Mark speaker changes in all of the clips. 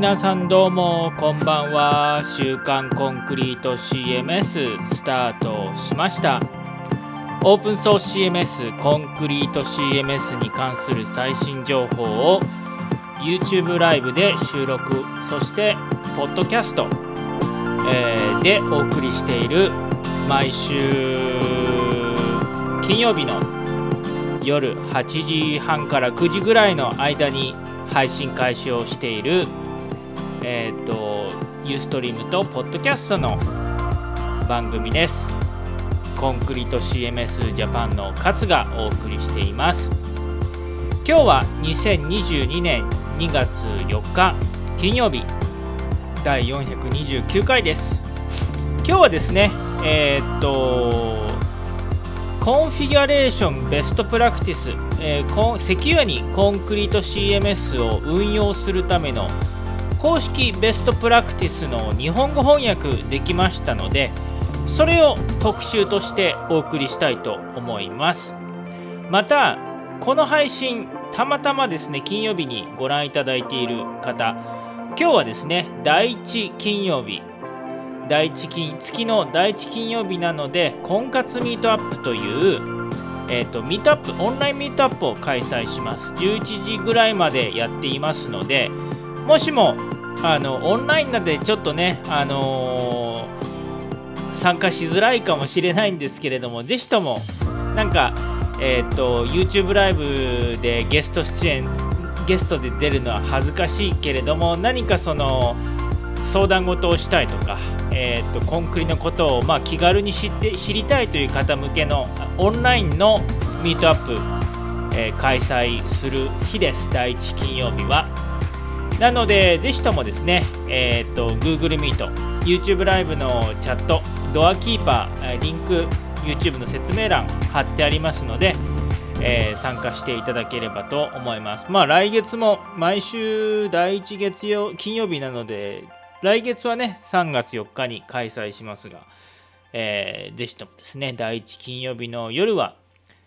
Speaker 1: 皆さんどうもこんばんは。週刊コンクリート CMS スタートしました。オープンソース CMS コンクリート CMS に関する最新情報を YouTube ライブで収録そしてポッドキャスト、えー、でお送りしている毎週金曜日の夜8時半から9時ぐらいの間に配信開始をしている、えっ、ー、と、ユーストリームとポッドキャストの番組です。コンクリート CMS ジャパンの勝がお送りしています。今日は2022年2月4日金曜日第429回です。今日はですね、えー、っと、コンフィギュレーションベストプラクティス、えー、セキュアにコンクリート CMS を運用するための公式ベストプラクティスの日本語翻訳できましたのでそれを特集としてお送りしたいと思います。またこの配信たまたまですね金曜日にご覧いただいている方今日はですね第1金曜日。第一金月の第1金曜日なので婚活ミートアップという、えーと、ミートアップオンラインミートアップを開催します。11時ぐらいまでやっていますのでもしもあのオンラインなのでちょっとね、あのー、参加しづらいかもしれないんですけれどもぜひともなんか、えーと YouTube ライブでゲスト出演ゲストで出るのは恥ずかしいけれども何かその相談事をしたいとか、えーと、コンクリのことを、まあ、気軽に知って知りたいという方向けのオンラインのミートアップ、えー、開催する日です。第1金曜日は。なのでぜひともですね、えーと、Google Meet YouTube ライブのチャットドアキーパーリンク YouTube の説明欄貼ってありますので、えー、参加していただければと思います。まあ来月も毎週第1月曜金曜日なので来月はね、3月4日に開催しますが、えー、ぜひともですね、第1金曜日の夜は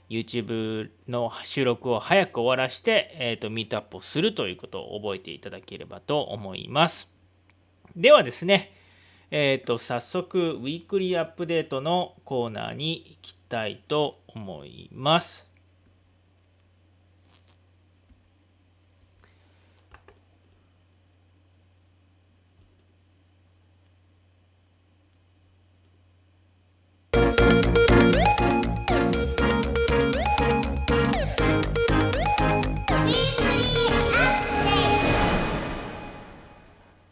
Speaker 1: YouTube の収録を早く終わらして、えーと、ミートアップをするということを覚えていただければと思います。ではですね、えーと、早速、ウィークリーアップデートのコーナーに行きたいと思います。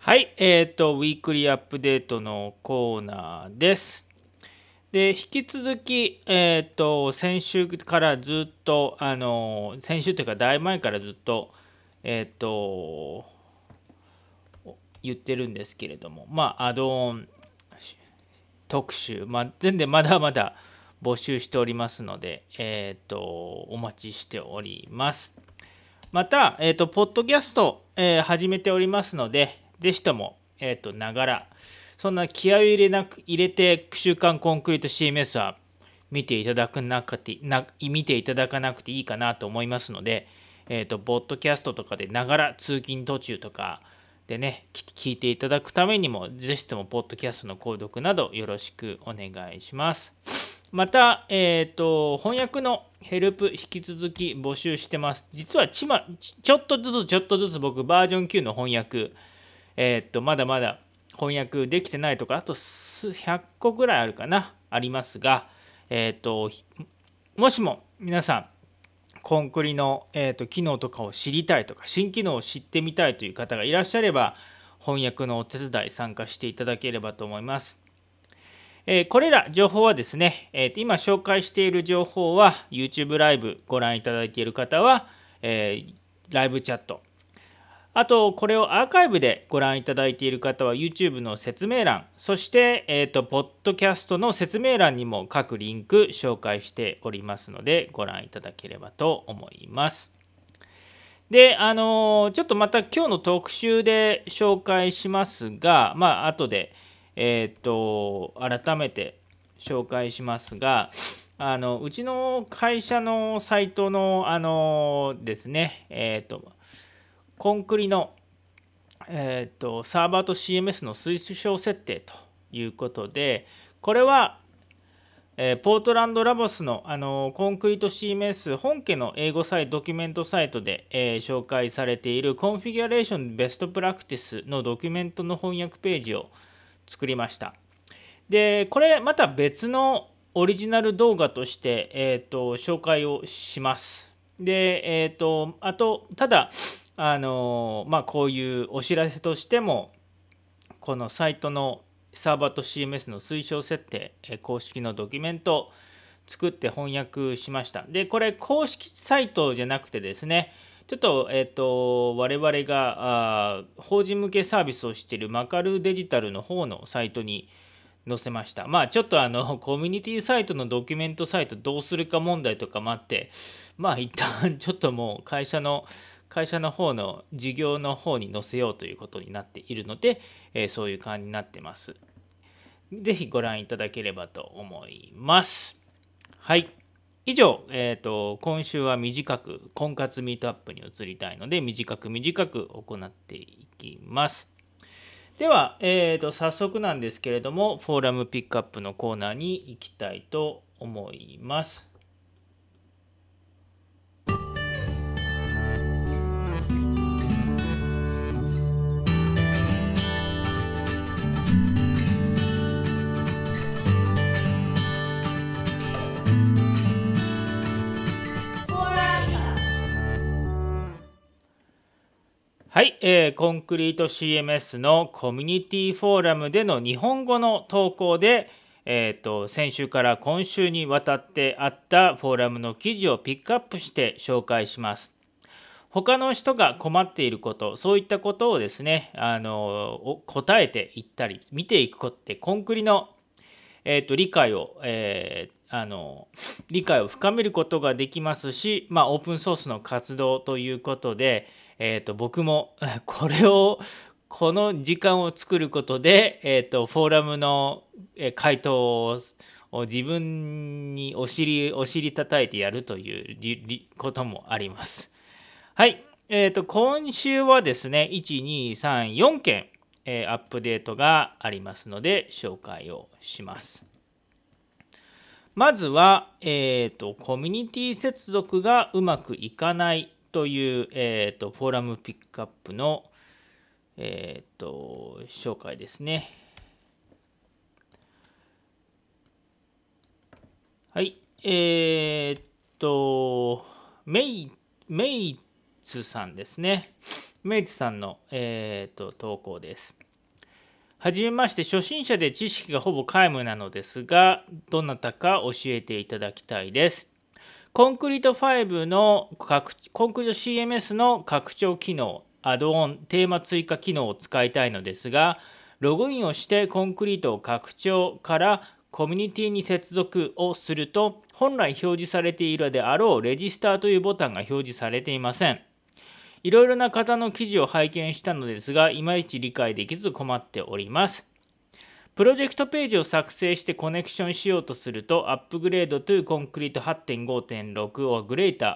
Speaker 1: はい、えっ、ー、と、ウィークリーアップデートのコーナーです。で、引き続き、えっ、ー、と、先週からずっと、あの、先週というか、だいぶ前からずっと、えっ、ー、と、言ってるんですけれども、まあ、アドオン特集、まあ、全然まだまだ募集しておりますので、えっ、と、お待ちしております。また、えっ、と、ポッドキャスト、え、始めておりますので、ぜひとも、えっ、ー、と、ながら、そんな気合を入れなく、入れて、週刊コンクリート CMS は見ていただくなくて、な見ていただかなくていいかなと思いますので、えっ、ー、と、ボッドキャストとかでながら通勤途中とかでね、聞いていただくためにも、ぜひとも、ポッドキャストの購読などよろしくお願いします。また、えっ、ー、と、翻訳のヘルプ引き続き募集してます。実はちま、ちょっとずつちょっとずつ僕バージョン9の翻訳、えー、っとまだまだ翻訳できてないとかあと100個ぐらいあるかなありますが、えー、っともしも皆さんコンクリの、えーと、機能とかを知りたいとか新機能を知ってみたいという方がいらっしゃれば翻訳のお手伝い参加していただければと思います。えー、これら情報はですね、えー、今紹介している情報は YouTube ライブご覧いただいている方は、えー、ライブチャットあと、これをアーカイブでご覧いただいている方は YouTube の説明欄、そして、えっ、と、ポッドキャストの説明欄にも各リンク紹介しておりますので、ご覧いただければと思います。で、あのー、ちょっとまた今日の特集で紹介しますが、まあ、後で、えっ、と、改めて紹介しますが、あの、うちの会社のサイトの、あのですね、えっ、と、コンクリのえーと、サーバーと CMS の推奨設定ということでこれは、えー、 PortlandLabs のあのコンクリート CMS 本家の英語サイトドキュメントサイトで、えー、紹介されているコンフィギュレーションベストプラクティスのドキュメントの翻訳ページを作りました。でこれまた別のオリジナル動画として、えーと、紹介をします。でえっ、ー、とあとただあのまあ、こういうお知らせとしてもこのサイトのサーバーと CMS の推奨設定公式のドキュメント作って翻訳しましたでこれ公式サイトじゃなくてですねちょっと,、えーと、我々があ法人向けサービスをしているマカルデジタルの方のサイトに載せました。まあちょっとあのコミュニティサイトのドキュメントサイトどうするか問題とかもあってまあ一旦ちょっともう会社の会社の方の事業の方に載せようということになっているので、え、そういう感じになってます。ぜひご覧いただければと思います。はい。以上、えーと、今週は短く婚活ミートアップに移りたいので短く短く行っていきます。では、えーと早速なんですけれどもフォーラムピックアップのコーナーに行きたいと思います。はい、えー、コンクリート CMS のコミュニティフォーラムでの日本語の投稿で、えーと、先週から今週にわたってあったフォーラムの記事をピックアップして紹介します。他の人が困っていることそういったことをですねあの答えていったり見ていくことってコンクリの、えーと、理解を、えー、あの理解を深めることができますし、まあ、オープンソースの活動ということで、えーと、僕も これをこの時間を作ることで、えーと、フォーラムの回答を自分にお尻お尻叩いてやるということもあります。はい、えーと、今週はですね1234件、えー、アップデートがありますので紹介をします。まずは、えーとコミュニティ接続がうまくいかないという、えーと、フォーラムピックアップの、えーと、紹介ですね。はい。えー、っと、メイ、メイツさんですね。メイツさんの、えー、っと投稿です。はじめまして、初心者で知識がほぼ皆無なのですが、どなたか教えていただきたいです。コンクリート5のコンクリート CMS の拡張機能、アドオン、テーマ追加機能を使いたいのですが、ログインをしてコンクリートを拡張からコミュニティに接続をすると、本来表示されているであろうレジスターというボタンが表示されていません。いろいろな方の記事を拝見したのですが、いまいち理解できず困っております。プロジェクトページを作成してコネクションしようとすると、アップグレード to コンクリート8.5.6 or greater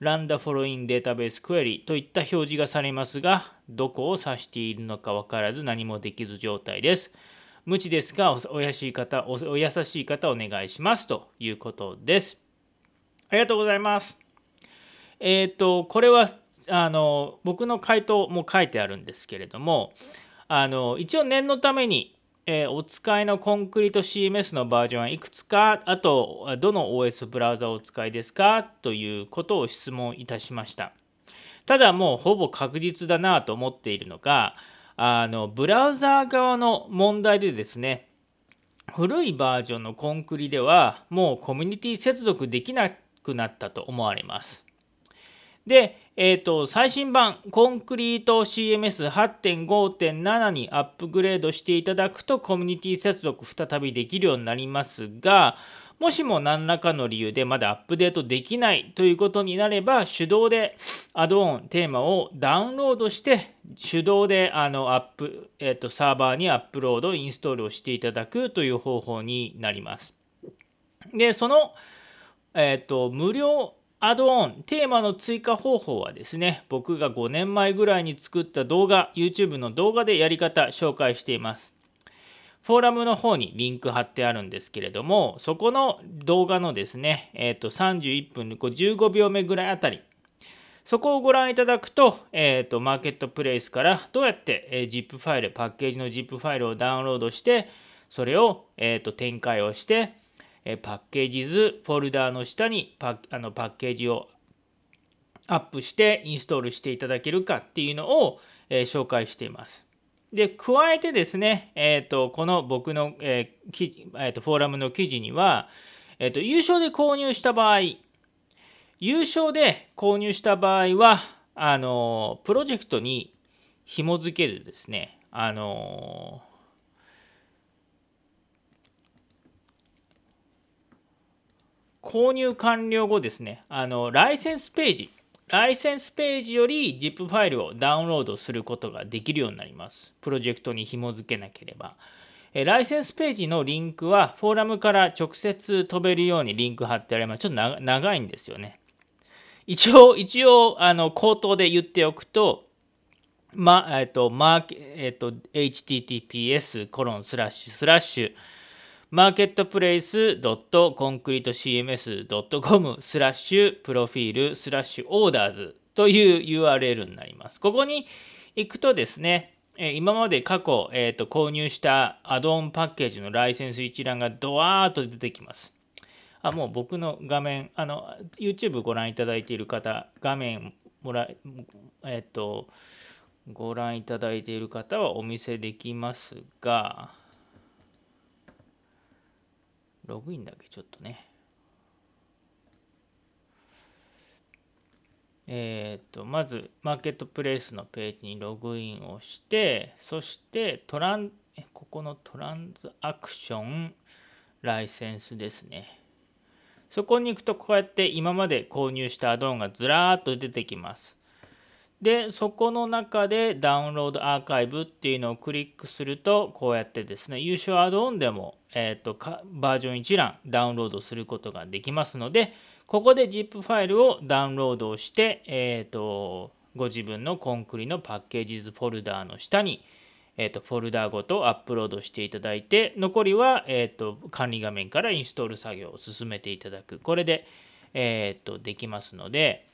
Speaker 1: run the following database query といった表示がされますが、どこを指しているのか分からず何もできず状態です。無知ですがお優しい方お、お優しい方お願いしますということです。ありがとうございます。えっ、ー、と、これはあの僕の回答も書いてあるんですけれども、あの一応念のためにえー、お使いのコンクリート CMS のバージョンはいくつか、あと、どの OS ブラウザをお使いですかということを質問いたしました。ただもうほぼ確実だなと思っているのが、あのブラウザー側の問題でですね、古いバージョンのコンクリではもうコミュニティ接続できなくなったと思われます。で、えーと、最新版コンクリート CMS8.5.7 にアップグレードしていただくとコミュニティ接続再びできるようになりますがもしも何らかの理由でまだアップデートできないということになれば手動でアドオンテーマをダウンロードして手動であのアップ、えーと、サーバーにアップロードインストールをしていただくという方法になります。でその、えーと無料アドオン、テーマの追加方法はですね、僕が5年前ぐらいに作った動画、YouTube の動画でやり方紹介しています。フォーラムの方にリンク貼ってあるんですけれども、そこの動画のですね、えー、と31分15秒目ぐらいあたり、そこをご覧いただくと、えー、とマーケットプレイスからどうやって、え ZIP ファイル、パッケージの ZIP ファイルをダウンロードして、それを、えー、と展開をして、えパッケージズフォルダーの下にパあのパッケージをアップしてインストールしていただけるかっていうのを、え、紹介しています。で、加えてですね、えーと、この僕の、えー記事えーと、フォーラムの記事には、えーと、優勝で購入した場合、優勝で購入した場合は、あのプロジェクトに紐付けるですね、あの購入完了後ですね、あのライセンスページ、ライセンスページより ZIP ファイルをダウンロードすることができるようになります。プロジェクトに紐付けなければ。ライセンスページのリンクはフォーラムから直接飛べるようにリンク貼ってあります。ちょっと長いんですよね。一応、一応、あの、口頭で言っておくと、ま、えっと、マーケ、えっと、https コロンスラッシュスラッシュマーケットプレイス .concretecms.com スラッシュ profile スラッシュ orders という URL になります。ここに行くとですね、今まで過去、えーと、購入したアドオンパッケージのライセンス一覧がドワーッと出てきます。あもう僕の画面、あの YouTube ご覧いただいている方、画面もらえっ、ー、と、ご覧いただいている方はお見せできますが、ログインだけ？ちょっとね。えっ、と、まず、マーケットプレイスのページにログインをして、そしてトラン、ここのトランスアクションライセンスですね。そこに行くと、こうやって今まで購入したアドオンがずらーっと出てきます。で、そこの中でダウンロードアーカイブっていうのをクリックすると、こうやってですね、優勝アドオンでもえーと、バージョン一覧ダウンロードすることができますので、ここで ZIP ファイルをダウンロードして、えーと、ご自分のコンクリのパッケージズフォルダーの下に、えーと、フォルダーごとアップロードしていただいて、残りは、えー、と管理画面からインストール作業を進めていただく。これで、えー、とできますので、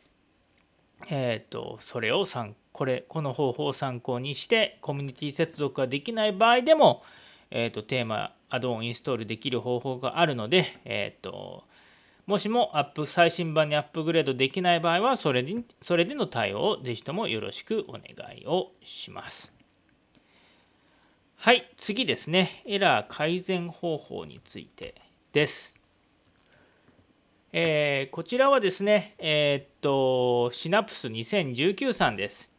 Speaker 1: えー、とそれを参これこの方法を参考にしてコミュニティ接続ができない場合でも、えー、とテーマアドオンインストールできる方法があるので、えーと、もしもアップ最新版にアップグレードできない場合はそれにそれでの対応をぜひともよろしくお願いをします。はい、次ですね。エラー改善方法についてです。えー、こちらはですね、えー、っと、シナプス2019さんです。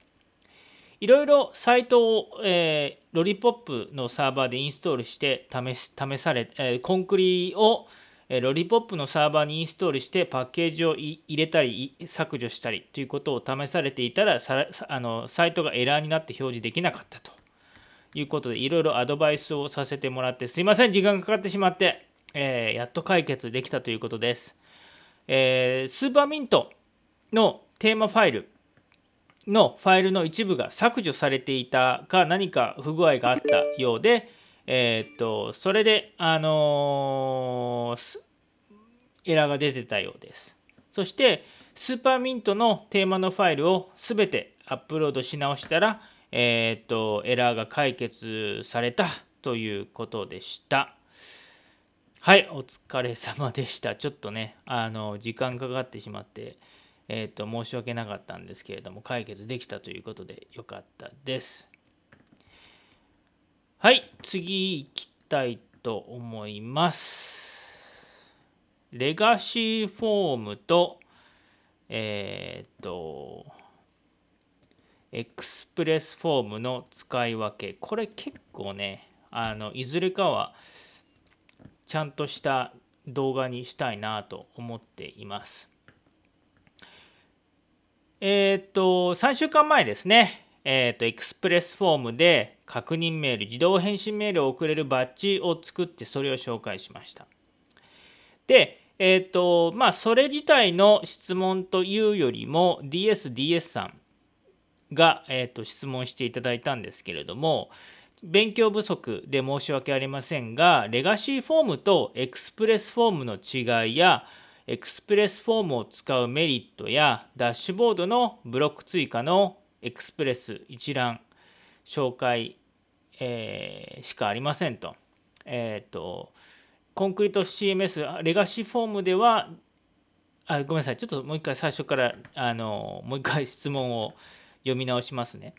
Speaker 1: いろいろサイトを、えー、ロリポップのサーバーでインストールして試し試され、えー、コンクリを、え、ロリポップのサーバーにインストールしてパッケージを入れたり削除したりということを試されていたらさあのサイトがエラーになって表示できなかったと。いうことでいろいろアドバイスをさせてもらってすいません時間がかかってしまって、えー、やっと解決できたということです、えー、スーパーミントのテーマファイルのファイルの一部が削除されていたか何か不具合があったようで、えー、っとそれで、あのー、エラーが出てたようです。そしてスーパーミントのテーマのファイルを全てアップロードし直したら、えー、っとエラーが解決されたということでした。はい、お疲れ様でした。ちょっとね、あの時間かかってしまって。えーと、申し訳なかったんですけれども解決できたということでよかったです。はい次行きたいと思います。レガシーフォームとえっ、ー、とエクスプレスフォームの使い分けこれ結構ねあのいずれかはちゃんとした動画にしたいなと思っています。えっ、と、3週間前ですね、えっ、と、エクスプレスフォームで確認メール、自動返信メールを送れるパッチを作って、それを紹介しました。で、えっ、と、まあ、それ自体の質問というよりも、DSDS さんが、えーと、質問していただいたんですけれども、勉強不足で申し訳ありませんが、レガシーフォームとエクスプレスフォームの違いや、エクスプレスフォームを使うメリットや、ダッシュボードのブロック追加のエクスプレス一覧詳細、えー、しかありませんと。えっ、ー、と、コンクリート CMS、レガシーフォームでは、あごめんなさい、ちょっともう一回最初からあのもう一回質問を読み直しますね。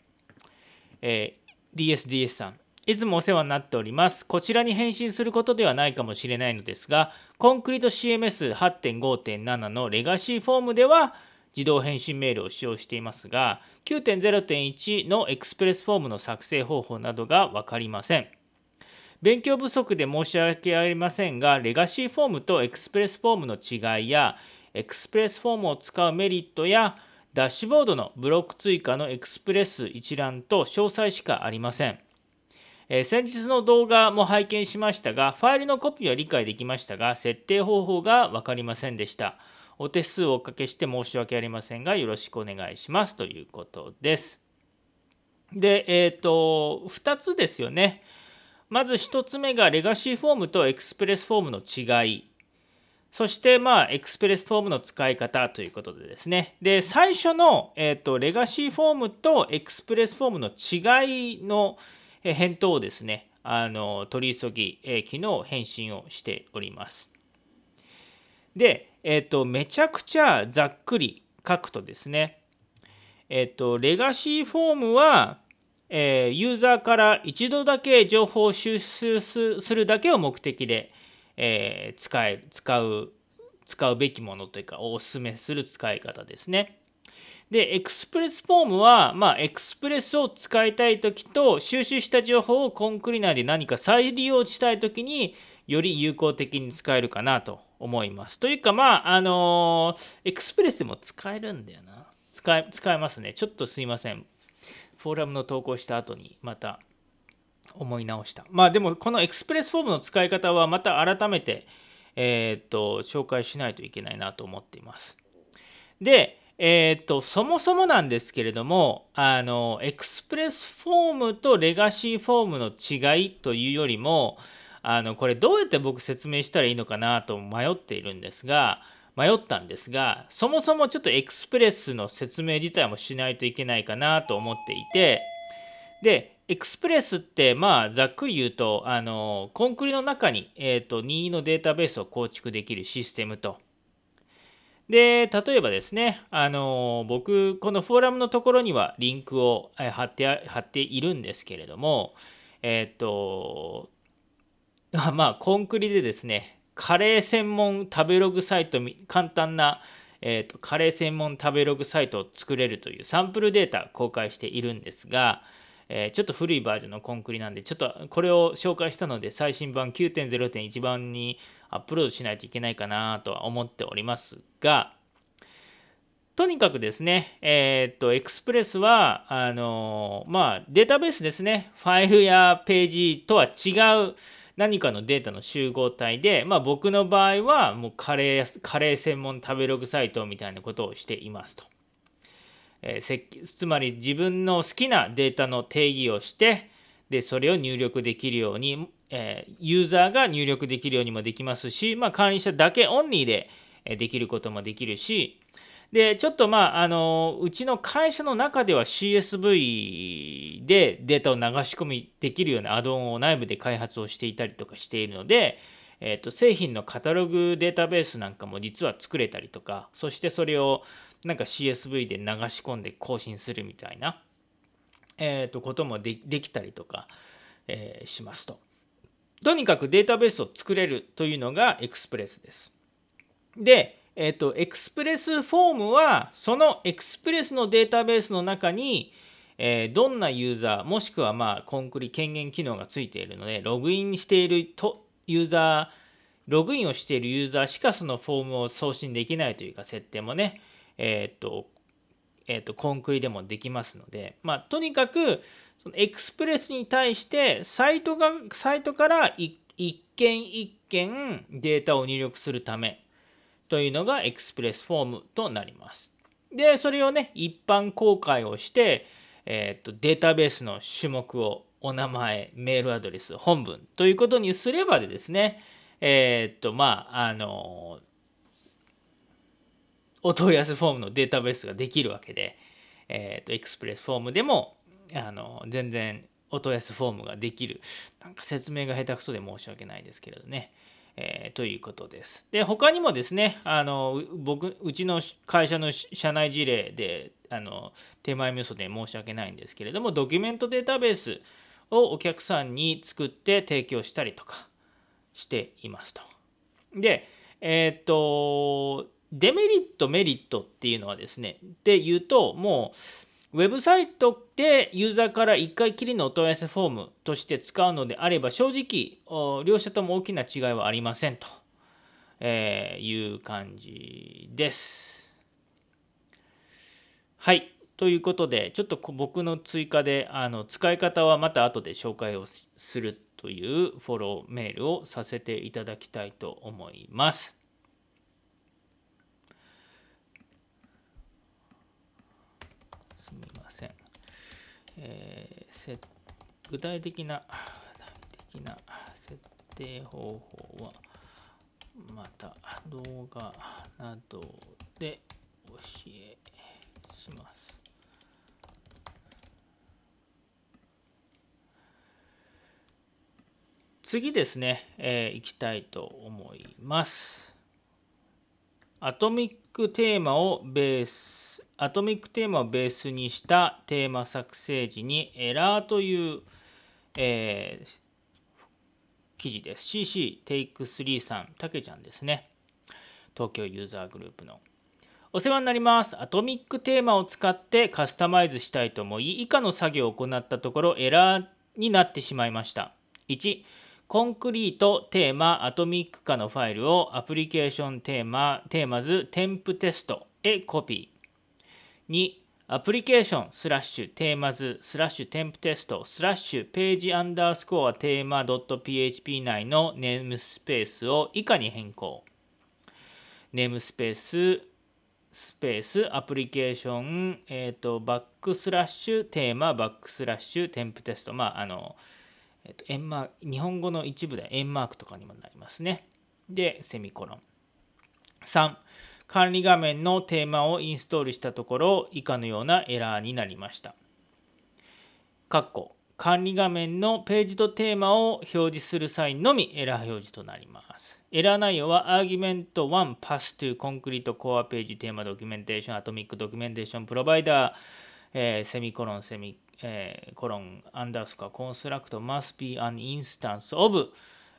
Speaker 1: えー、DSDS さん。いつもお世話になっております。こちらに返信することではないかもしれないのですが、 Concrete CMS8.5.7 のレガシーフォームでは自動返信メールを使用していますが、9.0.1のエクスプレスフォームの作成方法などが分かりません。勉強不足で申し訳ありませんが、レガシーフォームとエクスプレスフォームの違いや、エクスプレスフォームを使うメリットや、ダッシュボードのブロック追加のエクスプレス一覧と詳細しかありません。えー、先日の動画も拝見しましたが、ファイルのコピーは理解できましたが、設定方法が分かりませんでした。お手数をおかけして申し訳ありませんが、よろしくお願いしますということです。で、えっ、ー、と、2つですよね。まず1つ目がレガシーフォームとエクスプレスフォームの違い。そしてまあエクスプレスフォームの使い方ということでですね。で、最初の、えーと、レガシーフォームとエクスプレスフォームの違いの返答をですね、あの取り急ぎ、えー、昨日返信をしております。で、えっ、ー、と、めちゃくちゃざっくり書くとですね、えっ、ー、と、レガシーフォームは、えー、ユーザーから一度だけ情報を収集するだけを目的で、え、使え使う使うべきものというかお勧めする使い方ですね。で、エクスプレスフォームは、まあ、エクスプレスを使いたいときと、収集した情報をコンクリ内で何か再利用したいときにより有効的に使えるかなと思います。というか、まあ、あのー、エクスプレスでも使えるんだよな。使え、使えますね。ちょっとすいません。フォーラムの投稿した後にまた思い直した。まあでもこのエクスプレスフォームの使い方はまた改めて、えー、っと紹介しないといけないなと思っています。で、えー、っとそもそもなんですけれどもあのエクスプレスフォームとレガシーフォームの違いというよりもあのこれどうやって僕説明したらいいのかなと迷っているんですが迷ったんですがそもそもちょっとエクスプレスの説明自体もしないといけないかなと思っていてでエクスプレスってまあざっくり言うとあのコンクリの中に、えーと、任意のデータベースを構築できるシステムとで例えばですねあの僕このフォーラムのところにはリンクを貼って貼っているんですけれどもえっ、と まあコンクリでですねカレー専門食べログサイト簡単な、えーと、カレー専門食べログサイトを作れるというサンプルデータ公開しているんですが、えー、ちょっと古いバージョンのコンクリなんでちょっとこれを紹介したので最新版9.0.1番にアップロードしないといけないかなとは思っておりますがとにかくですね、えっ、と、エクスプレスは、あのまあ、データベースですね、ファイルやページとは違う、何かのデータの集合体で、まあ、僕の場合はもうカレーカレー専門食べログサイトみたいなことをしていますと。えー、つまり自分の好きなデータの定義をしてでそれを入力できるように、えー、ユーザーが入力できるようにもできますし、まあ、管理者だけオンリーでできることもできるしで、ちょっとまあ、あの、うちの会社の中では CSV でデータを流し込みできるようなアドオンを内部で開発をしていたりとかしているので、えー、と製品のカタログデータベースなんかも実は作れたりとか、そしてそれをなんか CSV で流し込んで更新するみたいな、えー、とこともできたりとか、えー、しますと。とにかくデータベースを作れるというのがエクスプレスです。で、えっと、エクスプレスフォームは、そのエクスプレスのデータベースの中に、えー、どんなユーザー、もしくはまあコンクリ権限機能がついているので、ログインしているとユーザー、ログインをしているユーザーしかそのフォームを送信できないというか、設定もね、えっ、と、えっ、と、コンクリでもできますので、まあ、とにかく、そのエクスプレスに対して、サイトが、サイトから一件一件データを入力するため、というのがエクスプレスフォームとなります。で、それをね、一般公開をして、えーと、データベースの種目をお名前、メールアドレス、本文ということにすればでですね、えっ、と、まあ、あの、お問い合わせフォームのデータベースができるわけで、えっ、と、エクスプレスフォームでも、あの、全然お問い合わせフォームができる。なんか説明が下手くそで申し訳ないですけれどね。えー、ということです。で、他にもですね、あの僕、うちの会社の社内事例で、あの手前味噌で申し訳ないんですけれども、ドキュメントデータベースをお客さんに作って提供したりとかしていますと。で、えっ、と、デメリット、メリットっていうのはですね、で言うと、もう、ウェブサイトでユーザーから1回きりのお問い合わせフォームとして使うのであれば正直両者とも大きな違いはありませんと、えいう感じです。はい。ということでちょっと僕の追加であの使い方はまた後で紹介をするというフォローメールをさせていただきたいと思います。すみません。えー、具体的な具体的な設定方法はまた動画などで教えします。次ですね、えー、いきたいと思います。アトミックテーマをベースアトミックテーマをベースにしたテーマ作成時にエラーという、えー、記事です。CC テイク3さん、たけちゃんですね。東京ユーザーグループの。お世話になります。アトミックテーマを使ってカスタマイズしたいと思い、以下の作業を行ったところエラーになってしまいました。1、コンクリートテーマアトミック化のファイルをアプリケーションテーマテーマズテンプテストへコピー。2アプリケーションスラッシュテーマズスラッシュテンプテストスラッシュページアンダースコアテーマ .php 内のネームスペースを以下に変更namespace space Application、え、ー、とバックスラッシュ Theme バックスラッシュ temp test まああの、えーと、円マー日本語の一部で円マークとかにもなりますねでセミコロン3管理画面のテーマをインストールしたところ以下のようなエラーになりました。管理画面のページとテーマを表示する際のみエラー表示となります。エラー内容は Argument 1 passed to Concrete Core Page Theme Documentation Atomic Documentation Provider、え、セミコロンセミ、えー、コロンアンダースコアコンストラクト must be an instance of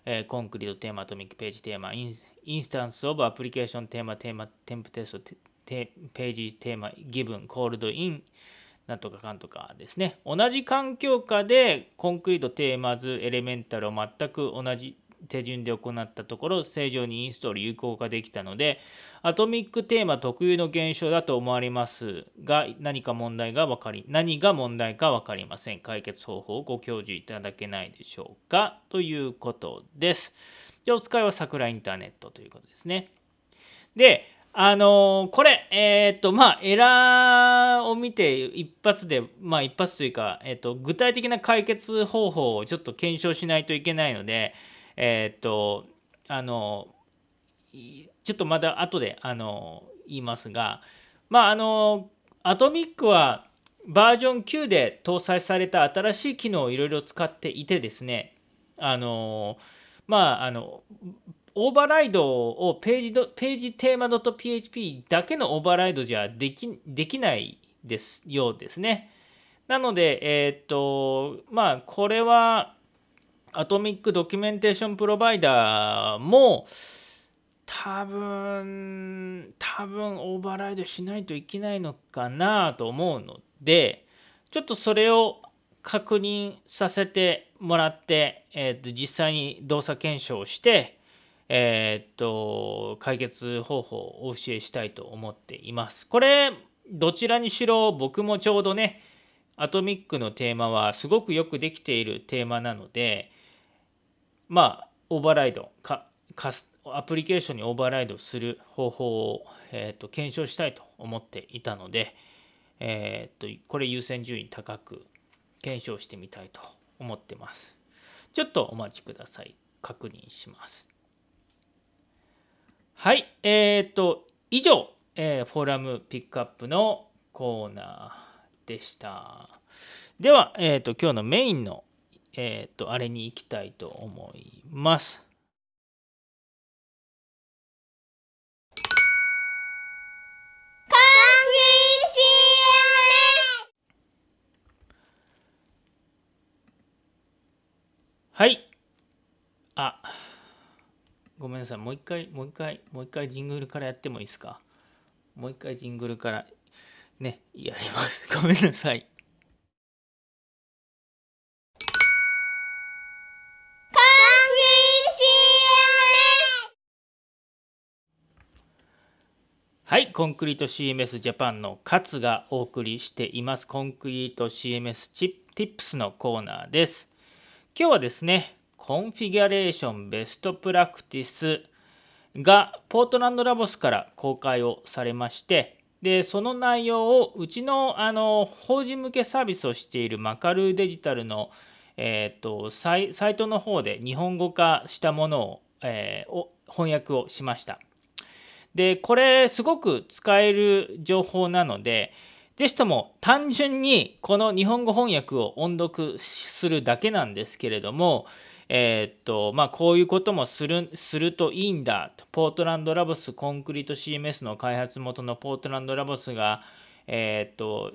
Speaker 1: えー、 Concrete Theme、Atomic Page Theme、in instance of Application Theme、Theme、temp test、Page Theme、given、called in、なんとかかんとかですね。同じ環境下で Concrete Themes、Elemental を全く同じ手順で行ったところ正常にインストール有効化できたのでアトミックテーマ特有の現象だと思われますが何か問題が分かり何が問題か分かりません。解決方法をご教授いただけないでしょうか？ということです。でお使いは桜インターネットということですね。であのー、これ、えっ、ー、と、まあ、エラーを見て一発で、まあ、一発というか、えっ、ー、と、具体的な解決方法をちょっと検証しないといけないので、えっ、とあのちょっとまだ後であの言いますがまああのアトミックはバージョン9で搭載された新しい機能をいろいろ使っていてですねあのまああのオーバーライドをページドページテーマ .php だけのオーバーライドじゃできできないですようですね。なので、えっ、と、まあ、これは、Atomic Documentation Provider も多分多分オーバーライドしないといけないのかなと思うのでちょっとそれを確認させてもらって、えー、と実際に動作検証して、えー、と解決方法をお教えしたいと思っています。これどちらにしろ僕もちょうどねアトミックのテーマはすごくよくできているテーマなのでまあオーバーライドかかすアプリケーションにオーバーライドする方法を、えーと、検証したいと思っていたので、えーと、とこれ優先順位高く検証してみたいと思ってます。ちょっとお待ちください。確認します。はい、えっ、ー、と、以上、えー、フォーラムピックアップのコーナーでした。では、えっ、ー、と、今日のメインの、えっ、と、あれに行きたいと思います。はい。あ、ごめんなさい。もう一回、もう一回、もう一回ジングルからやってもいいですか？もう一回ジングルからね、やります。ごめんなさい。はい、コンクリート CMS ジャパンの勝がお送りしています。 Concrete CMS チップ Tips のコーナーです。今日はですね、 Configuration Best Practiceがポートランドラボスから公開をされまして、でその内容をうちのあの法人向けサービスをしているマカルーデジタルの、えーと、サイサイトの方で日本語化したものを,、えー、を翻訳をしました。でこれすごく使える情報なので、ぜひとも単純にこの日本語翻訳を音読するだけなんですけれども、えー、っとまあ、こういうこともするするといいんだと。ポートランドラボスコンクリート CMS の開発元のポートランドラボスが、えー、っと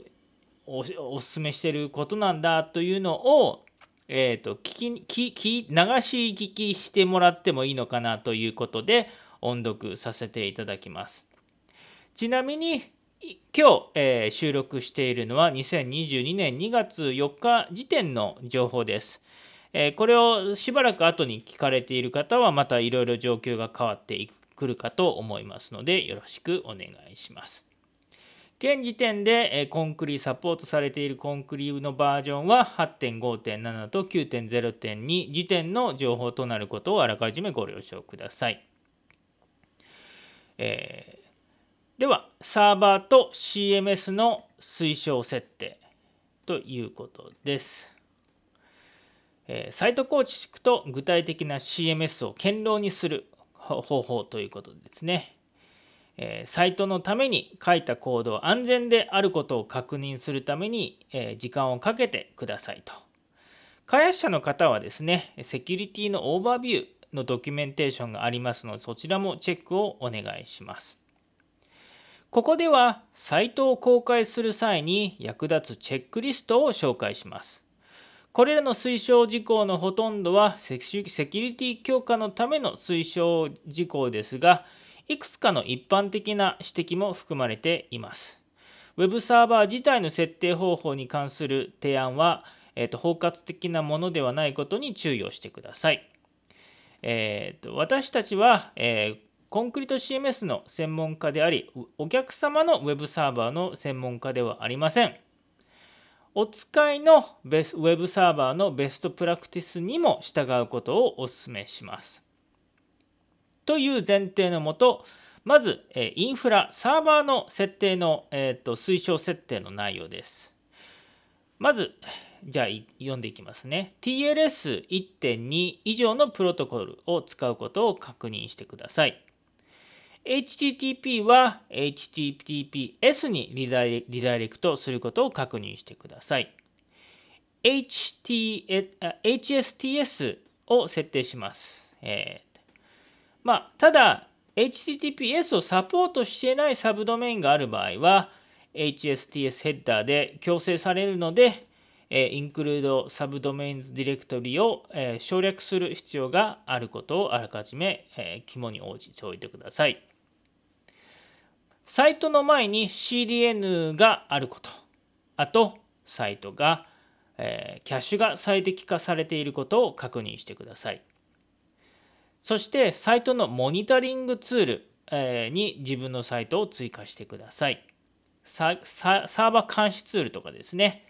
Speaker 1: おおすすめしてることなんだというのを、えー、っと聞き聞き流し聞きしてもらってもいいのかなということで音読させていただきます。ちなみに今日、えー、収録しているのは2022年2月4日時点の情報です。えー、これをしばらく後に聞かれている方はまたいろいろ状況が変わってくるかと思いますのでよろしくお願いします。現時点で、コンクリサポートされているコンクリのバージョンは8.5.7と9.0.2時点の情報となることをあらかじめご了承ください。えーでは、サーバーと CMS の推奨設定ということです。えサイト構築と具体的な CMS を堅牢にする方法ということですね。えサイトのために書いたコードを安全であることを確認するために、え時間をかけてくださいと。開発者の方はですね、セキュリティのオーバービューのドキュメンテーションがありますので、そちらもチェックをお願いします。ここではサイトを公開する際に役立つチェックリストを紹介します。これらの推奨事項のほとんどはセキュリティ強化のための推奨事項ですが、いくつかの一般的な指摘も含まれています。Web サーバー自体の設定方法に関する提案は、えーと、包括的なものではないことに注意をしてください。えーと、私たちは、えーコンクリート CMS の専門家であり、お客様の Web サーバーの専門家ではありません。お使いの Web サーバーのベストプラクティスにも従うことをお勧めします。という前提のもと、まず、インフラ、サーバーの設定の、えーと、推奨設定の内容です。まず、じゃあ読んでいきますね。TLS1.2 以上のプロトコルを使うことを確認してください。HTTP は HTTPS にリダイレクトすることを確認してください。HSTS を設定します。えー、まあ、ただ、HTTPS をサポートしていないサブドメインがある場合は、HSTS ヘッダーで強制されるので、えー、include subdomains directory を、え、省略する必要があることをあらかじめ、え、肝に応じておいてください。サイトの前に CDN があること。あと、サイトが、え、キャッシュが最適化されていることを確認してください。そして、サイトのモニタリングツール、え、に自分のサイトを追加してください。サーバー監視ツールとかですね、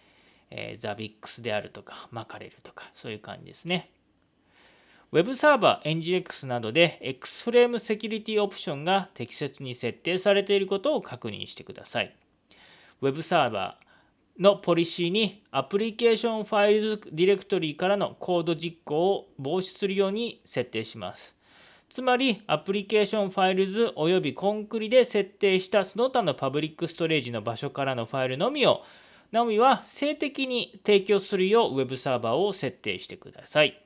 Speaker 1: え、ザビックスであるとか、マカレルとか、そういう感じですね。Web サーバー NGX などで XFrame セキュリティオプションが適切に設定されていることを確認してください。Web サーバーのポリシーに application file ディレクトリからのコード実行を防止するように設定します。つまり、 application files およびコンクリで設定したその他のパブリックストレージの場所からのファイルのみを、のみは静的に提供するよう Web サーバーを設定してください。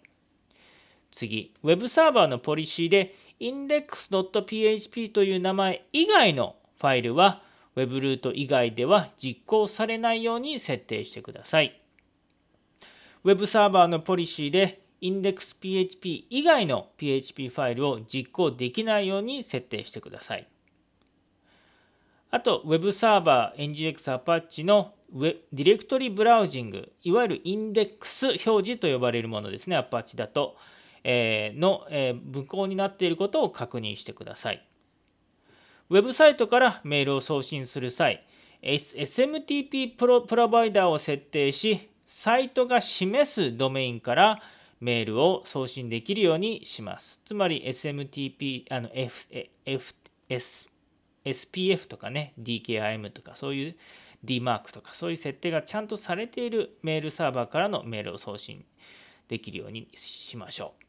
Speaker 1: 次、Web サーバーのポリシーで index.php という名前以外のファイルは Web ルート以外では実行されないように設定してください。Web サーバーのポリシーで index.php 以外の PHP ファイルを実行できないように設定してください。あと、Web サーバー NGX Apache のディレクトリブラウジング、いわゆるインデックス表示と呼ばれるものですね、Apache だと、えー、の、えー、無効になっていることを確認してください。ウェブサイトからメールを送信する際、SMTP プロプロバイダーを設定し、サイトが示すドメインからメールを送信できるようにします。つまり SMTP、あの F F S SPF とかね、DKIM とかそういう DMARC とかそういう設定がちゃんとされているメールサーバーからのメールを送信できるようにしましょう。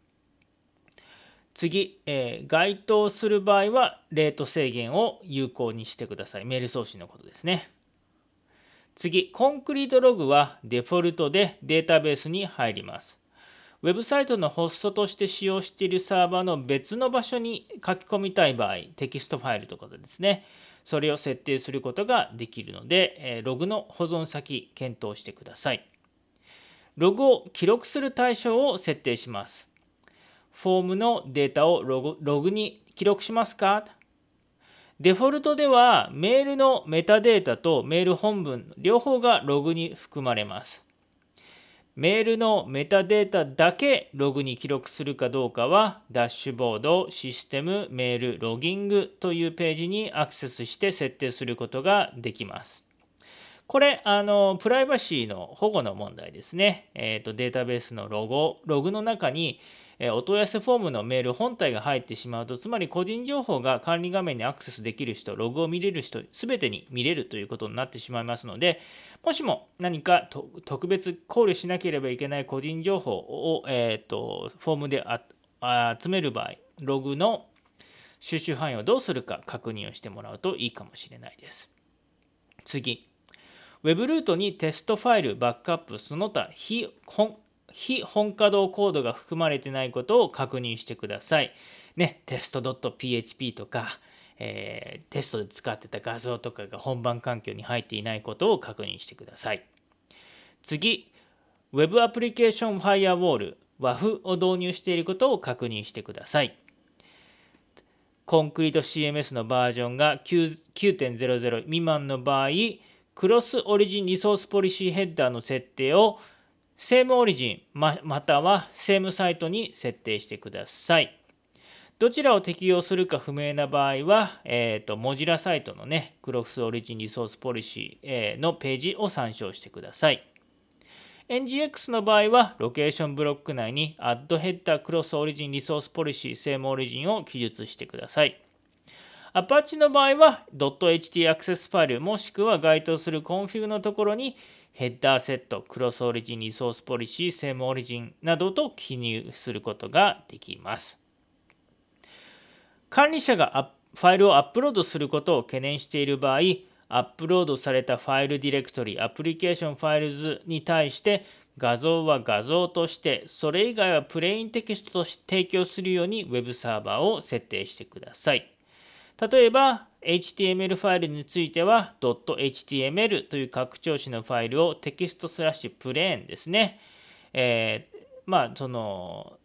Speaker 1: 次、えー、該当する場合はレート制限を有効にしてください。メール送信のことですね。次、コンクリートログはデフォルトでデータベースに入ります。ウェブサイトのホストとして使用しているサーバーの別の場所に書き込みたい場合、テキストファイルとかですね、それを設定することができるので、ログの保存先検討してください。ログを記録する対象を設定します。フォームのデータをログログに記録しますか？デフォルトではメールのメタデータとメール本文両方がログに含まれます。メールのメタデータだけログに記録するかどうかは、ダッシュボード、システム、メール、ロギングというページにアクセスして設定することができます。これ、あの、プライバシーの保護の問題ですね。えっ、ー、と、データベースのロゴ、ログの中に、えお問い合わせフォームのメール本体が入ってしまうと、つまり個人情報が管理画面にアクセスできる人、ログを見れる人、すべてに見れるということになってしまいますので、もしも何か特別考慮しなければいけない個人情報を、えーと、フォームで集める場合、ログの収集範囲をどうするか確認をしてもらうといいかもしれないです。次、Web ルートにテストファイル、バックアップ、その他非本非本稼働コードが含まれてないことを確認してください。ね、テスト .php とか、えー、テストで使ってた画像とかが本番環境に入っていないことを確認してください。次、Web アプリケーションファイアウォール WAF を導入していることを確認してください。コンクリート CMS のバージョンが9.00未満の場合、クロスオリジンリソースポリシーヘッダーの設定をセームオリジンままたはセームサイトに設定してください。どちらを適用するか不明な場合は、えーと、モジラサイトのね、クロスオリジンリソースポリシーのページを参照してください。NGX の場合は、ロケーションブロック内に Add Header Cross Origin Resource Policy Same Origin を記述してください。Apache の場合は、.ht アクセスファイルもしくは該当する config のところに Header set、Cross-Origin-Resource-Policy、same-origin などと記入することができます。管理者がファイルをアップロードすることを懸念している場合、アップロードされたファイルディレクトリ、 application files に対して画像は画像として、それ以外は plain text として提供するように Web サーバーを設定してください。例えば、HTML ファイルについては .html という拡張子のファイルをテキストスラッシュ plain ですね。えー、まあ、その、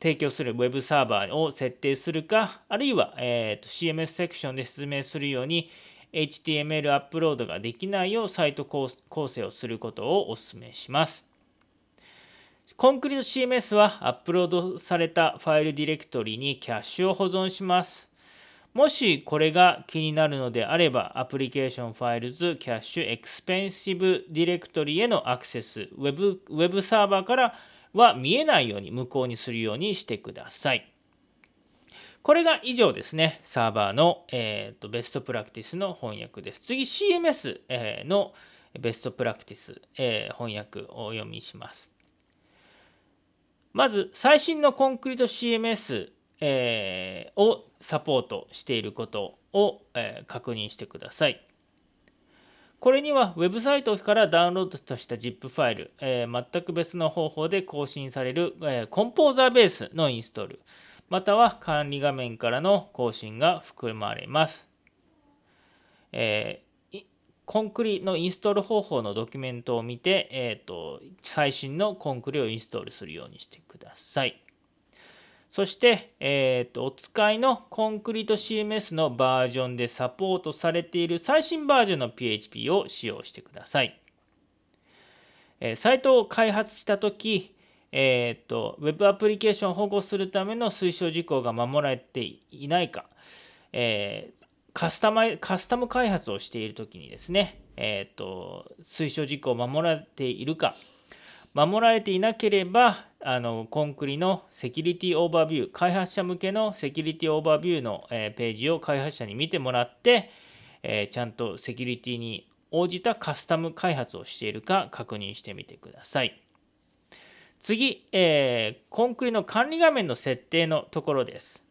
Speaker 1: 提供する Web サーバーを設定するか、あるいは、えーと、CMS セクションで説明するように HTML アップロードができないようサイト構成をすることをお勧めします。 Concrete CMS はアップロードされたファイルディレクトリにキャッシュを保存します。もしこれが気になるのであれば、 application files、cache、expensive ディレクトリへのアクセス、ウェブウェブサーバーからは見えないように無効にするようにしてください。これが以上ですね、サーバーの、えーと、ベストプラクティスの翻訳です。次、CMS、えー、のベストプラクティス、えー、翻訳をお読みします。まず、最新のコンクリート CMS、えー、をサポートしていることを、えー、確認してください。これにはウェブサイトからダウンロードした ZIP ファイル、えー、全く別の方法で更新される、えー、コンポーザーベースのインストール、または管理画面からの更新が含まれます。えー、コンクリのインストール方法のドキュメントを見て、えーと、最新のコンクリをインストールするようにしてください。そして、えーと、お使いのコンクリート CMS のバージョンでサポートされている最新バージョンの PHP を使用してください。えー、サイトを開発したとき、えーと、ウェブアプリケーションを保護するための推奨事項が守られていないか、えー、カスタマカスタム開発をしているときにですね、えーと推奨事項を守られているか、守られていなければあのコンクリのセキュリティオーバービュー開発者向けのセキュリティオーバービューの、えページを開発者に見てもらって、えちゃんとセキュリティに応じたカスタム開発をしているか確認してみてください。次、えー、コンクリの管理画面の設定のところです。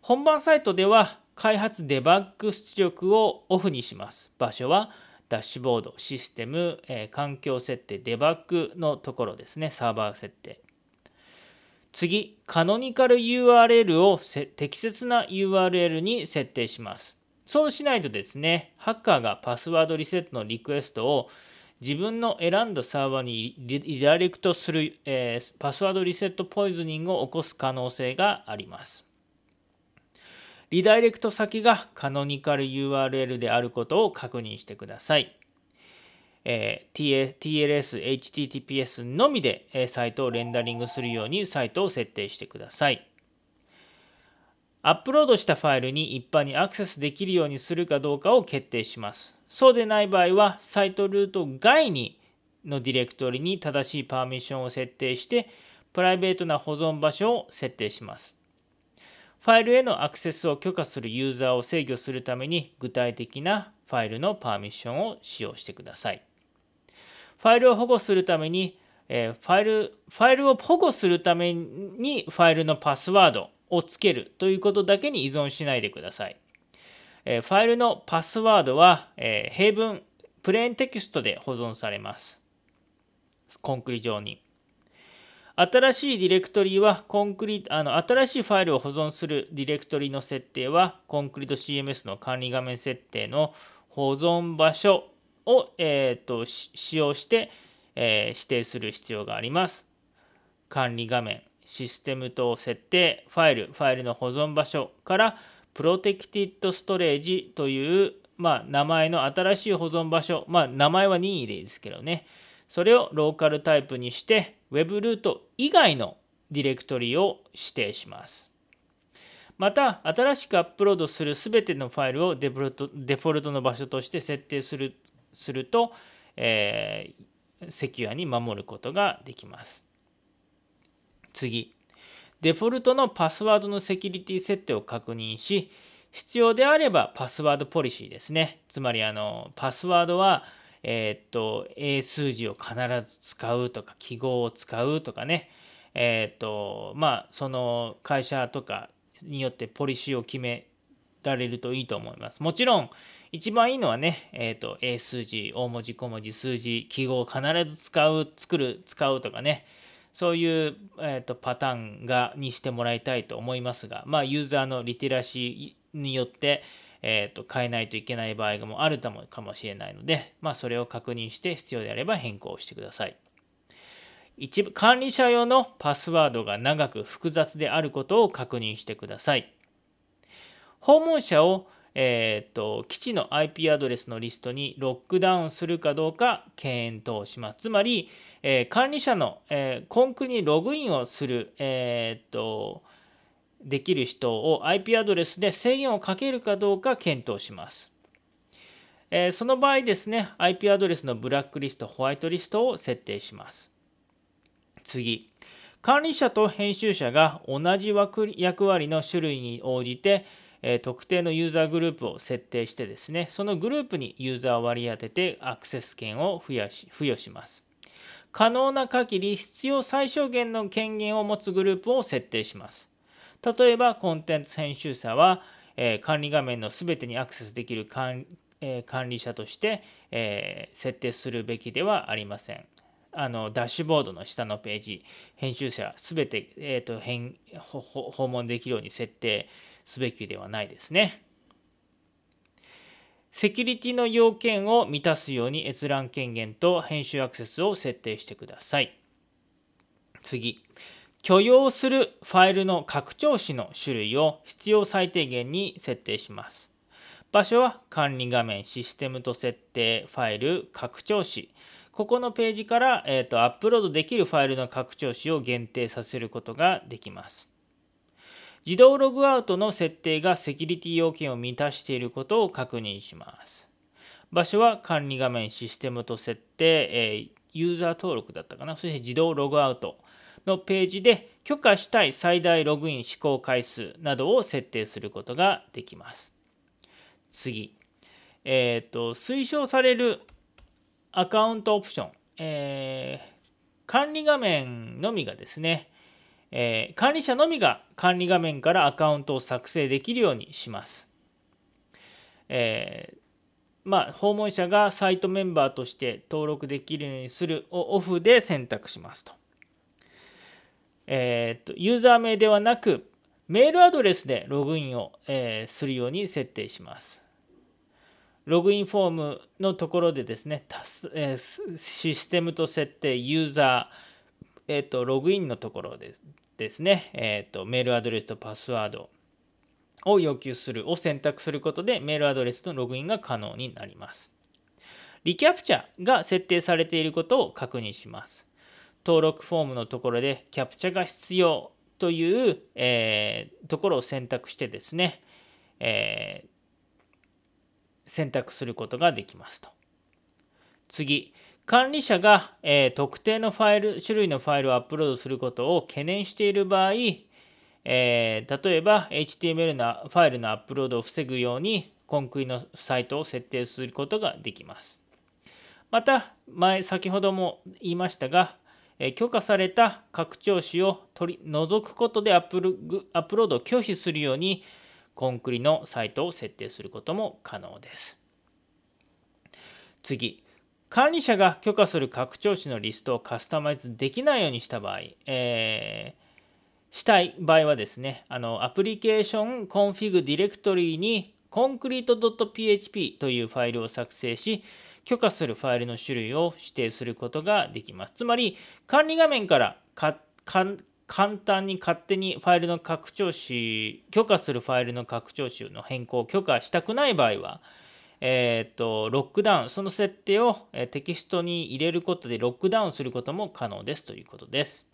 Speaker 1: 本番サイトでは開発デバッグ出力をオフにします。場所はダッシュボード、システム、えー、環境設定、デバッグのところですね、サーバー設定。次、カノニカル URL を適切な URL に設定します。そうしないとですね、ハッカーがパスワードリセットのリクエストを自分の選んだサーバーにリダイレクトする、えー、パスワードリセットポイズニングを起こす可能性があります。リダイレクト先がカノニカル URL であることを確認してください。えー、TLS、HTTPS のみで、えサイトをレンダリングするようにサイトを設定してください。アップロードしたファイルに一般にアクセスできるようにするかどうかを決定します。そうでない場合は、サイトルート外にのディレクトリに正しいパーミッションを設定して、プライベートな保存場所を設定します。ファイルへのアクセスを許可するユーザーを制御するために具体的なファイルのパーミッションを使用してください。ファイルを保護するために、えファイルファイルを保護するためにファイルのパスワードをつけるということだけに依存しないでください。えファイルのパスワードは、え平文プレーンテキストで保存されます。コンクリ上に。新しいディレクトリはコンクリあの新しいファイルを保存するディレクトリの設定はコンクリート CMS の管理画面設定の保存場所を、えーと、使用して、えー、指定する必要があります。管理画面、システム等設定、ファイル、ファイルの保存場所からプロテクティッドストレージという、まあ、名前の新しい保存場所、まあ、名前は任意でいいですけどね、それをローカルタイプにして Web ルート以外のディレクトリを指定します。また、新しくアップロードするすべてのファイルをデフォルトデフォルトの場所として設定するすると、えー、セキュアに守ることができます。次、デフォルトのパスワードのセキュリティ設定を確認し、必要であればパスワードポリシーですね。つまりあのパスワードはえー、っと、英数字を必ず使うとか、記号を使うとかね、えー、っと、まあ、その会社とかによってポリシーを決められるといいと思います。もちろん、一番いいのはね、えっと、英数字、大文字、小文字、数字、記号を必ず使う、作る、使うとかね、そういう、えーと、とパターンがにしてもらいたいと思いますが、まあ、ユーザーのリテラシーによって、えーと、変えないといけない場合もあるかもしれないので、まあ、それを確認して必要であれば変更してください。一部管理者用のパスワードが長く複雑であることを確認してください。訪問者を、えーと、基地の IP アドレスのリストにロックダウンするかどうか検討します。つまり、えー、管理者の、えー、コンクリにログインをする、えーとできる人を IP アドレスで制限をかけるかどうか検討します。えその場合ですね、IP アドレスのブラックリスト、ホワイトリストを設定します。次管理者と編集者が同じ役割の種類に応じて特定のユーザーグループを設定してですねそのグループにユーザーを割り当ててアクセス権を付与し付与します可能な限り必要最小限の権限を持つグループを設定します例えばコンテンツ編集者は、え管理画面の全てにアクセスできる管,、え管理者として、え設定するべきではありませんあのダッシュボードの下のページ編集者全て、えーと、と訪問できるように設定すべきではないですね。セキュリティの要件を満たすように閲覧権限と編集アクセスを設定してください。次。許容するファイルの拡張子の種類を必要最低限に設定します。場所は管理画面、システムと設定、ファイル、拡張子。ここのページから、えーと、アップロードできるファイルの拡張子を限定させることができます。自動ログアウトの設定がセキュリティ要件を満たしていることを確認します。場所は管理画面、システムと設定、えユーザー登録だったかな？そして自動ログアウトのページで許可したい最大ログイン試行回数などを設定することができます。次。えっ、ー、と、推奨されるアカウントオプション。えー、管理画面のみがですね、えー、管理者のみが管理画面からアカウントを作成できるようにします。えー、まあ、訪問者がサイトメンバーとして登録できるようにするをオフで選択しますと。えー、とユーザー名ではなくメールアドレスでログインを、えー、するように設定します。ログインフォームのところでですね、えー、システムと設定、ユーザー、えーと、ログインのところでですね、えーと、メールアドレスとパスワードを要求するを選択することでメールアドレスのログインが可能になります。リキャプチャが設定されていることを確認します。登録フォームのところでキャプチャが必要という、えー、ところを選択してですね、えー、選択することができますと。次、管理者が、えー、特定のファイル、種類のファイルをアップロードすることを懸念している場合、えー、例えば HTML のファイルのアップロードを防ぐようにコンクリのサイトを設定することができます。また、前、先ほども言いましたが、え、許可された拡張子を取り除くことでアップアップロードを拒否するようにコンクリのサイトを設定することも可能です。次、管理者が許可する拡張子のリストをカスタマイズできないようにした場合、えー、したい場合はですね、あの application config ディレクトリに concrete.php というファイルを作成し、許可するファイルの種類を指定することができます。つまり、管理画面からか簡単に勝手にファイルの拡張子、許可するファイルの拡張子の変更を許可したくない場合は、えーと、ロックダウン、その設定をテキストに入れることでロックダウンすることも可能ですということです。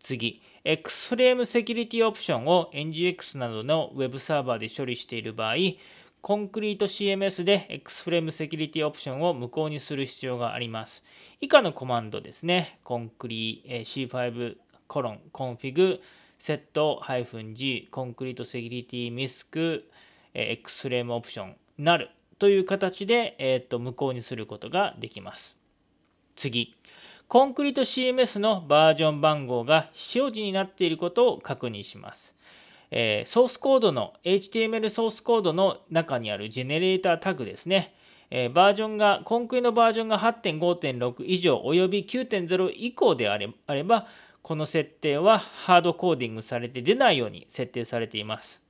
Speaker 1: 次、XFrame セキュリティオプションを NGX などの Web サーバーで処理している場合、コンクリート CMS で XFrame セキュリティオプションを無効にする必要があります。以下のコマンドですね、コンクリ C5 コロンコンフィグセット -g コンクリートセキュリティミスク X フレームオプションなるという形で、えー、と無効にすることができます。次、コンクリート CMS のバージョン番号が非表示になっていることを確認します。えー、ソースコードの HTML ソースコードの中にあるジェネレータータグですね。えー、バージョンが、コンクリのバージョンが8.5.6以上および9.0以降であれば、この設定はハードコーディングされて出ないように設定されています。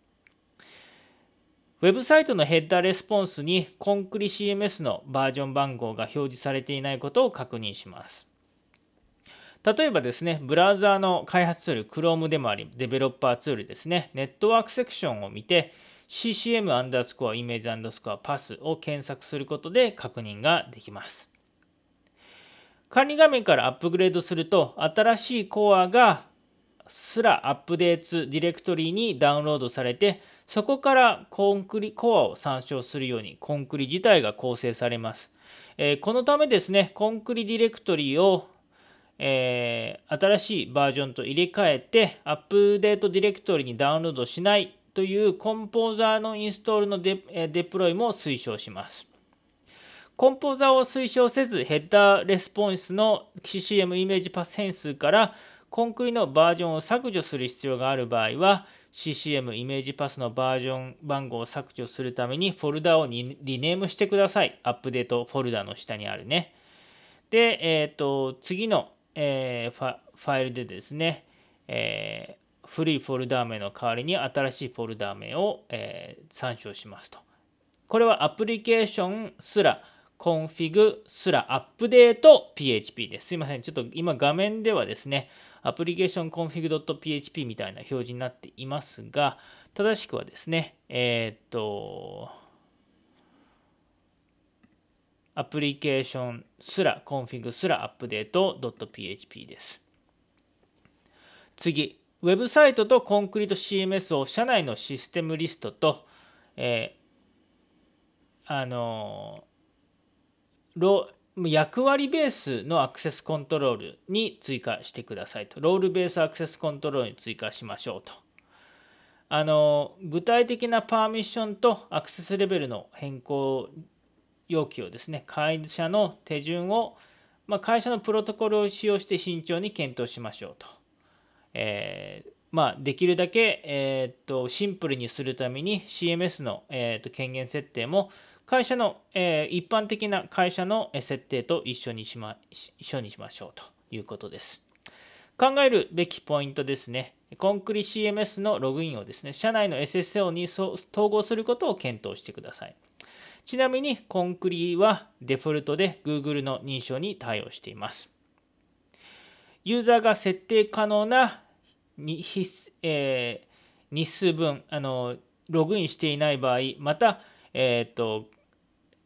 Speaker 1: ウェブサイトのヘッダーレスポンスにコンクリ CMS のバージョン番号が表示されていないことを確認します。例えばですね、ブラウザーの開発ツール、Chrome でもあり、デベロッパーツールですね、ネットワークセクションを見て、CCM アンダースコア、イメージアンダースコア、パスを検索することで確認ができます。管理画面からアップグレードすると、新しいコアがすらアップデートディレクトリにダウンロードされて、そこからコンクリコアを参照するように、コンクリ自体が構成されます。えー、このためですね、コンクリディレクトリーを、えー、新しいバージョンと入れ替えて update ディレクトリにダウンロードしないという Composer のインストールのデデプロイも推奨します。 Composer を推奨せずヘッダーレスポンスの CCM イメージパス変数からコンクリのバージョンを削除する必要がある場合は CCM イメージパスのバージョン番号を削除するためにフォルダをリネームしてください。 update フォルダの下にあるね。で、えっ、ー、と、次の、えー、ファイルでですね、えー、古いフォルダー名の代わりに新しいフォルダー名を、えー、参照しますと。これはアプリケーションすらコンフィグすらアップデート PHP です。すいません。ちょっと今画面ではですね、 application config .php みたいな表示になっていますが、正しくはですね、えー、っと、アプリケーションすら config すら update .php です。次、ウェブサイトとコンクリート CMS を社内のシステムリストと、えー、あの役割ベースのアクセスコントロールに追加してくださいと。 role based access control に追加しましょうと。あの具体的なパーミッションとアクセスレベルの変更要求をですね、会社の手順を、まあ、会社のプロトコルを使用して慎重に検討しましょうと。えー、まあ、できるだけ、えー、っとシンプルにするために CMS の、えー、っと権限設定も会社の、えー、一般的な会社の設定と一緒にしま一緒にしましょうということです。考えるべきポイントですね。コンクリ CMS のログインをですね、社内の SSO に統合することを検討してください。ちなみに、コンクリはデフォルトで Google の認証に対応しています。ユーザーが設定可能なに、えー、日数分あのログインしていない場合、また、えーと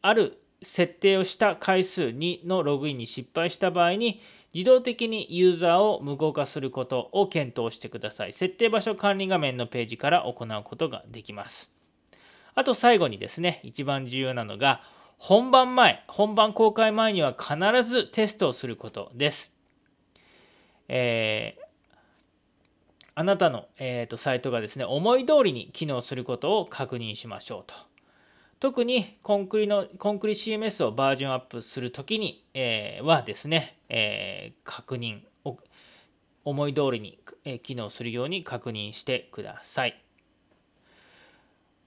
Speaker 1: ある設定をした回数2のログインに失敗した場合に自動的にユーザーを無効化することを検討してください。設定場所管理画面のページから行うことができます。あと最後にですね、一番重要なのが本番前、本番公開前には必ずテストをすることです。えーあなたの、えーとサイトがですね、思い通りに機能することを確認しましょうと。特にコンクリのコンクリ CMS をバージョンアップするときに、えー、はですね、えー、確認を思い通りに、え、機能するように確認してください。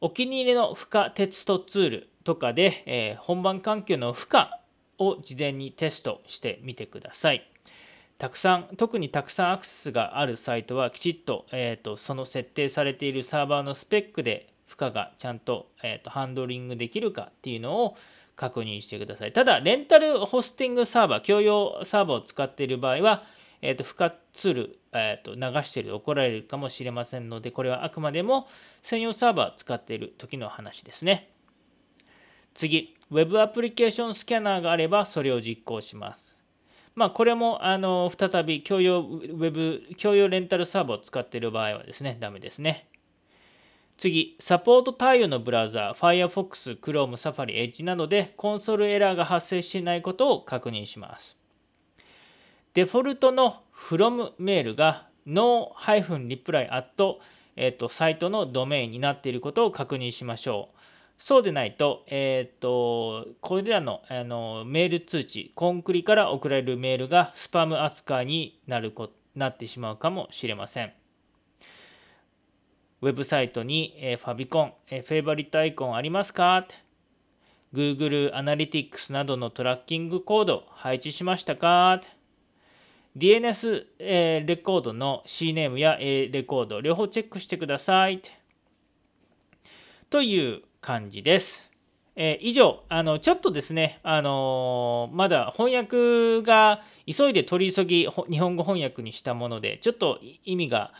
Speaker 1: お気に入りの負荷テストツールとかで、えー、本番環境の負荷を事前にテストしてみてください。たくさん特にたくさんアクセスがあるサイトはきちっと,、えーとその設定されているサーバーのスペックで負荷がちゃんと,、えーと、ハンドリングできるかっていうのを確認してください。ただ、レンタルホスティングサーバー、共用サーバーを使っている場合は、えーと、負荷ツール、えーと、流していると怒られるかもしれませんので、これはあくまでも専用サーバー使っている時の話ですね。次、Web アプリケーションスキャナーがあれば、それを実行します。まあ、これもあの再び共用 Web、共用レンタルサーバーを使っている場合はですね、ダメですね。次、サポート対応のブラウザー、Firefox、Chrome、Safari、Edge などでコンソールエラーが発生しないことを確認します。デフォルトの from メールが no-reply at、えーと、サイトのドメインになっていることを確認しましょう。そうでないと、えっ、ー、と、これらのあのメール通知、コンクリから送られるメールがスパム扱いになるこなってしまうかもしれません。ウェブサイトに、えファビコン、えフェイバリットアイコンありますか ?Google Analytics などのトラッキングコード配置しましたか？?DNS、えレコードの CNAME や A レコード両方チェックしてください。という感じです。え以上あの、ちょっとですね、あのまだ翻訳が急いで取り急ぎ日本語翻訳にしたもので、ちょっと意味が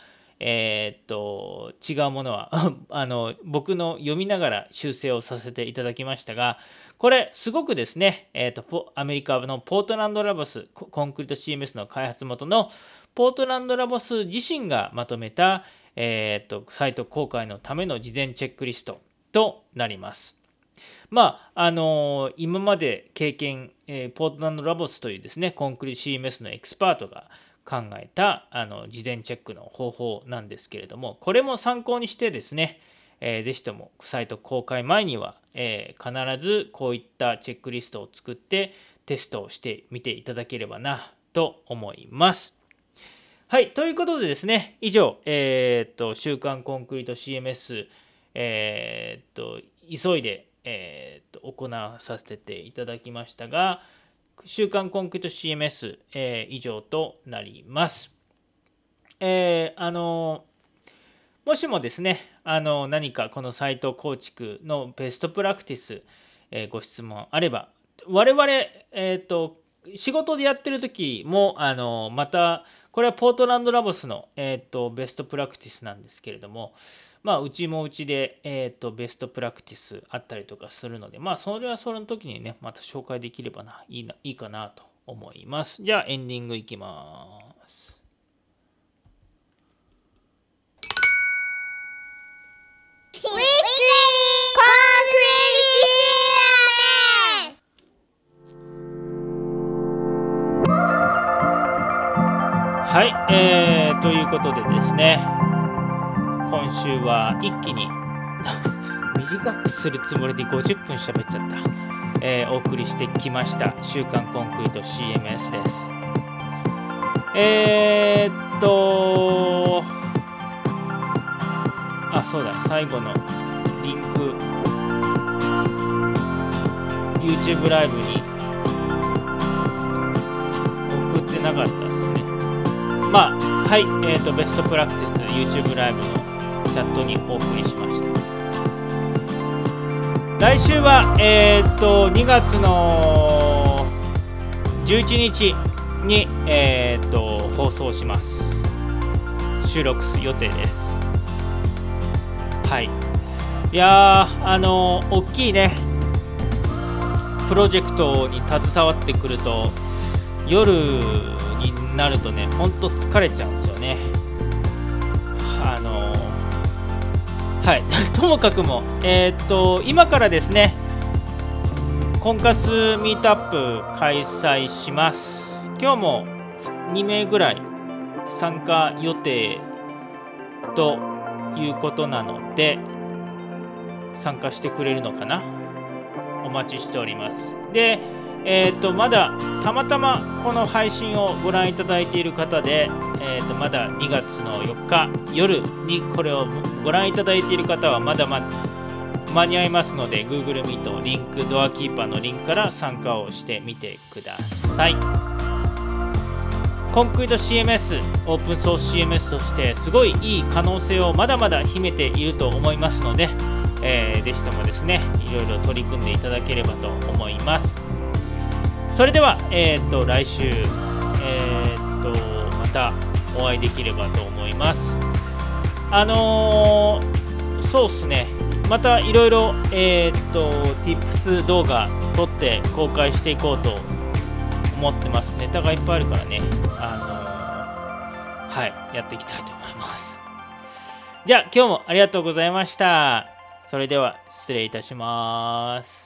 Speaker 1: えー、っと違うものは あの僕の読みながら修正をさせていただきましたがこれすごくですね、えー、とアメリカのポートランドラボスコンクリート CMS の開発元のポートランドラボス自身がまとめた、えー、っとサイト公開のための事前チェックリストとなります。まああの今まで経験、えー、ポートランドラボスというですねコンクリート CMS のエキスパートが考えたあの事前チェックの方法なんですけれどもこれも参考にしてですね、えー、ぜひともサイト公開前には、えー、必ずこういったチェックリストを作ってテストをしてみていただければなと思います。はい、ということでですね、以上、えー、っと、週刊コンクリート CMS、えー、っと、急いで、えー、っと行わさせていただきましたが、週刊コンクリート CMS、えー、以上となります。えー、あのもしもですね、あの何かこのサイト構築のベストプラクティス、えー、ご質問あれば、我々、えっ、と、仕事でやってる時も、あのまた、これはポートランドラボスの、えーと、ベストプラクティスなんですけれども、まあ、うちもうちで、えーと、ベストプラクティスあったりとかするので、まあ、それはその時にね、また紹介できればないいないいかなと思います。じゃあ、エンディングいきます。はい、えー、ということでですね、今週は一気に 短くするつもりで50分喋っちゃった、えー、お送りしてきました、週刊コンクリート CMS です。えー、っと、あ、そうだ、最後のリンク、YouTube ライブに送ってなかった。まあ、はい、えーと、ベストプラクティス YouTube ライブのチャットにお送りしました。来週は、えーと、2月の11日に、えーと、放送します。収録する予定です。はい。いやあの大きいね、プロジェクトに携わってくると、夜なるとね、ほんと疲れちゃうんですよね。あのはい、ともかくも、えー、っと、今からですね、婚活ミートアップ開催します。今日も2名ぐらい参加予定ということなので、参加してくれるのかな？お待ちしております。で、えーと、まだたまたまこの配信をご覧いただいている方で、えーと、まだ2月の4日夜にこれをご覧いただいている方はまだま間に合いますので Google Meet リンクドアキーパーのリンクから参加をしてみてください。コンクリート CMS オープンソース CMS としてすごいいい可能性をまだまだ秘めていると思いますので、えー、ぜひともですねいろいろ取り組んでいただければと思います。それでは、えー、と来週、えー、とまたお会いできればと思います。あのー、そうっすね、またいろいろ、えー、と Tips 動画撮って公開していこうと思ってます。ネタがいっぱいあるからね、あの、はい、やっていきたいと思います。じゃあ、今日もありがとうございました。それでは、失礼いたします。